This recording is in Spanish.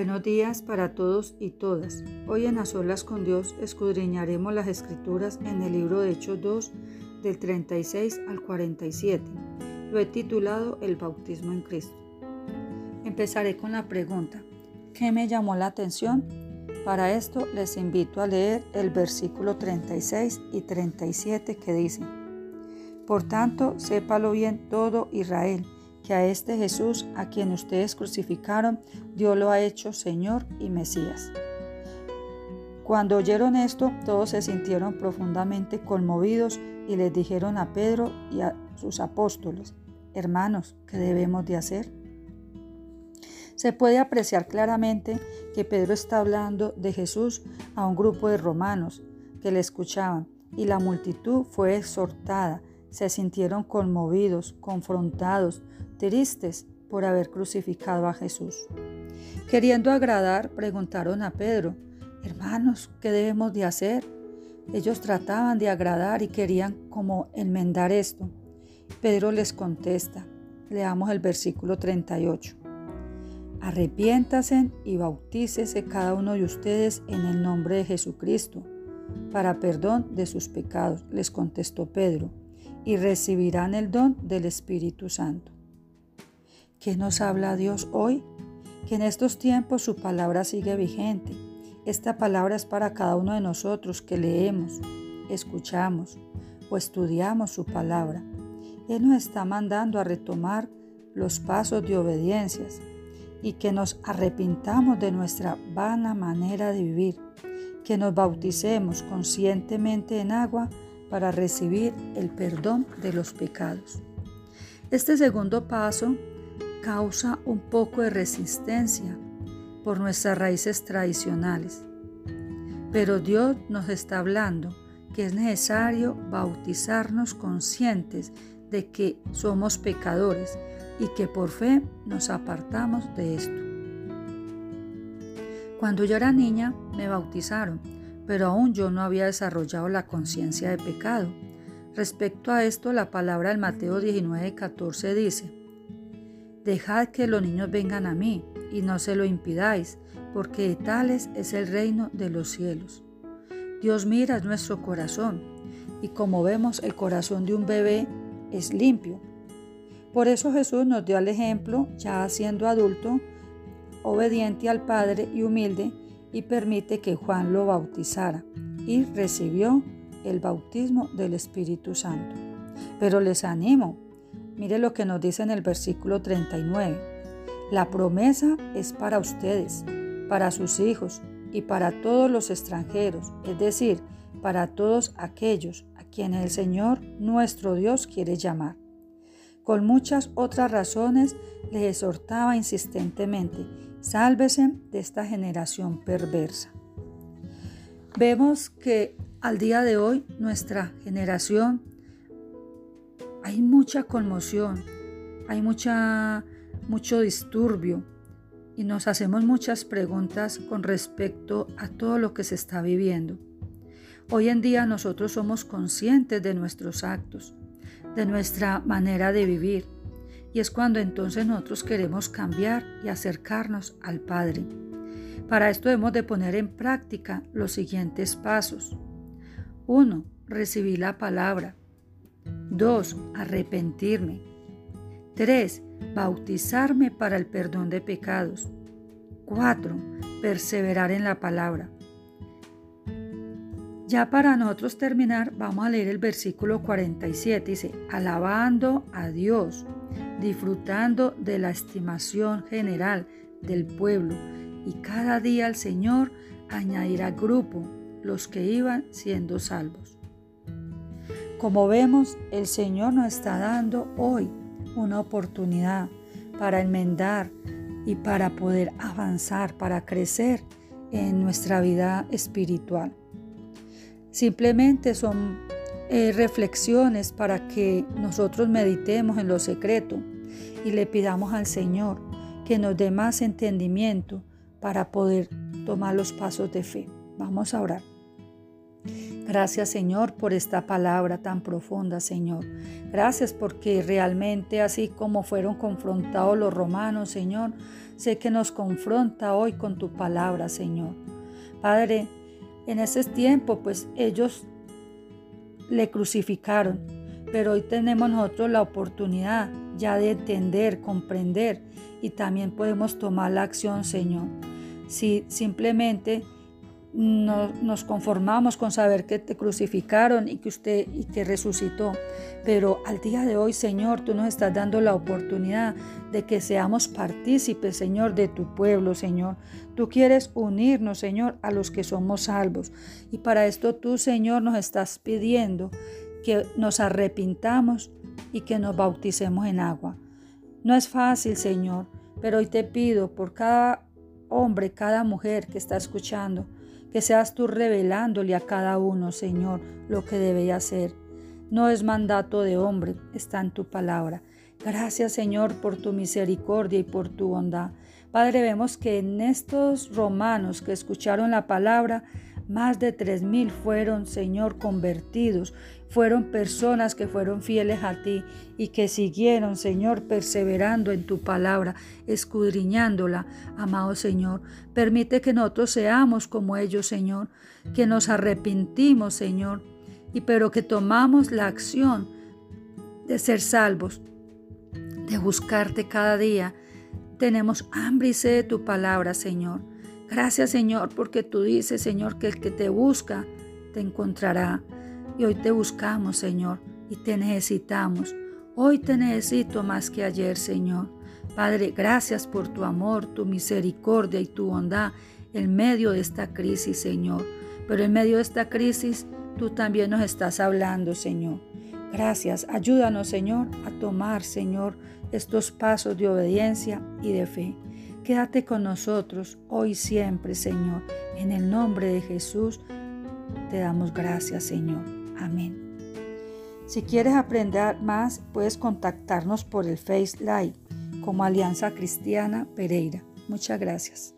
Buenos días para todos y todas. Hoy en A Solas con Dios escudriñaremos las escrituras en el libro de Hechos 2 del 36 al 47. Lo he titulado El bautismo en Cristo. Empezaré con la pregunta, ¿qué me llamó la atención? Para esto les invito a leer el versículo 36 y 37 que dice, Por tanto, sépalo bien todo Israel que a este Jesús, a quien ustedes crucificaron, Dios lo ha hecho Señor y Mesías. Cuando oyeron esto, todos se sintieron profundamente conmovidos y les dijeron a Pedro y a sus apóstoles, hermanos, ¿qué debemos de hacer? Se puede apreciar claramente que Pedro está hablando de Jesús a un grupo de romanos que le escuchaban y la multitud fue exhortada, se sintieron conmovidos, confrontados, tristes por haber crucificado a Jesús. Queriendo agradar, preguntaron a Pedro, hermanos, ¿qué debemos de hacer? Ellos trataban de agradar y querían como enmendar esto. Pedro les contesta, leamos el versículo 38. Arrepiéntase y bautícese cada uno de ustedes en el nombre de Jesucristo, para perdón de sus pecados, les contestó Pedro, y recibirán el don del Espíritu Santo. ¿Qué nos habla Dios hoy? Que en estos tiempos su palabra sigue vigente. Esta palabra es para cada uno de nosotros que leemos, escuchamos o estudiamos su palabra. Él nos está mandando a retomar los pasos de obediencias y que nos arrepintamos de nuestra vana manera de vivir, que nos bauticemos conscientemente en agua para recibir el perdón de los pecados. Este segundo paso causa un poco de resistencia por nuestras raíces tradicionales. Pero Dios nos está hablando que es necesario bautizarnos conscientes de que somos pecadores y que por fe nos apartamos de esto. Cuando yo era niña me bautizaron, pero aún yo no había desarrollado la conciencia de pecado. Respecto a esto, la palabra del Mateo 19:14 dice, Dejad que los niños vengan a mí, y no se lo impidáis, porque de tales es el reino de los cielos. Dios mira nuestro corazón, y como vemos el corazón de un bebé es limpio. Por eso Jesús nos dio el ejemplo, ya siendo adulto, obediente al Padre y humilde, y permite que Juan lo bautizara, y recibió el bautismo del Espíritu Santo. Pero les animo Mire lo que nos dice en el versículo 39. La promesa es para ustedes, para sus hijos y para todos los extranjeros, es decir, para todos aquellos a quienes el Señor nuestro Dios quiere llamar. Con muchas otras razones les exhortaba insistentemente, sálvese de esta generación perversa. Vemos que al día de hoy nuestra generación hay mucha conmoción, hay mucha, mucho disturbio y nos hacemos muchas preguntas con respecto a todo lo que se está viviendo. Hoy en día nosotros somos conscientes de nuestros actos, de nuestra manera de vivir, y es cuando entonces nosotros queremos cambiar y acercarnos al Padre. Para esto debemos de poner en práctica los siguientes pasos. 1. Recibir la palabra. 2. Arrepentirme. 3. Bautizarme para el perdón de pecados. 4. Perseverar en la palabra. Ya para nosotros terminar, vamos a leer el versículo 47. Dice, alabando a Dios, disfrutando de la estimación general del pueblo, y cada día el Señor añadirá grupo los que iban siendo salvos. Como vemos, el Señor nos está dando hoy una oportunidad para enmendar y para poder avanzar, para crecer en nuestra vida espiritual. Simplemente son eh, reflexiones para que nosotros meditemos en lo secreto y le pidamos al Señor que nos dé más entendimiento para poder tomar los pasos de fe. Vamos a orar. Gracias Señor por esta palabra tan profunda, Señor. Gracias porque realmente así como fueron confrontados los romanos, Señor, sé que nos confronta hoy con tu palabra, Señor. Padre, en ese tiempo pues ellos le crucificaron, pero hoy tenemos nosotros la oportunidad ya de entender, comprender y también podemos tomar la acción, Señor. Si simplemente no, nos conformamos con saber que te crucificaron y que usted y que resucitó. Pero al día de hoy, Señor, tú nos estás dando la oportunidad de que seamos partícipes, Señor, de tu pueblo, Señor. Tú quieres unirnos, Señor, a los que somos salvos. Y para esto tú, Señor, nos estás pidiendo que nos arrepintamos y que nos bauticemos en agua. No es fácil, Señor, pero hoy te pido por cada hombre, cada mujer que está escuchando, que seas tú revelándole a cada uno, Señor, lo que debe hacer. No es mandato de hombre, está en tu palabra. Gracias, Señor, por tu misericordia y por tu bondad. Padre, vemos que en estos romanos que escucharon la palabra, más de tres mil fueron, Señor, convertidos. Fueron personas que fueron fieles a ti y que siguieron, Señor, perseverando en tu palabra, escudriñándola. Amado Señor, permite que nosotros seamos como ellos, Señor, que nos arrepentimos, Señor, y pero que tomamos la acción de ser salvos, de buscarte cada día. Tenemos hambre y sed de tu palabra, Señor. Gracias Señor porque tú dices Señor que el que te busca te encontrará. Y hoy te buscamos Señor y te necesitamos. Hoy te necesito más que ayer Señor. Padre, gracias por tu amor, tu misericordia y tu bondad en medio de esta crisis Señor. Pero en medio de esta crisis tú también nos estás hablando Señor. Gracias, ayúdanos Señor a tomar Señor estos pasos de obediencia y de fe. Quédate con nosotros hoy siempre, Señor. En el nombre de Jesús te damos gracias, Señor. Amén. Si quieres aprender más, puedes contactarnos por el Face Live como Alianza Cristiana Pereira. Muchas gracias.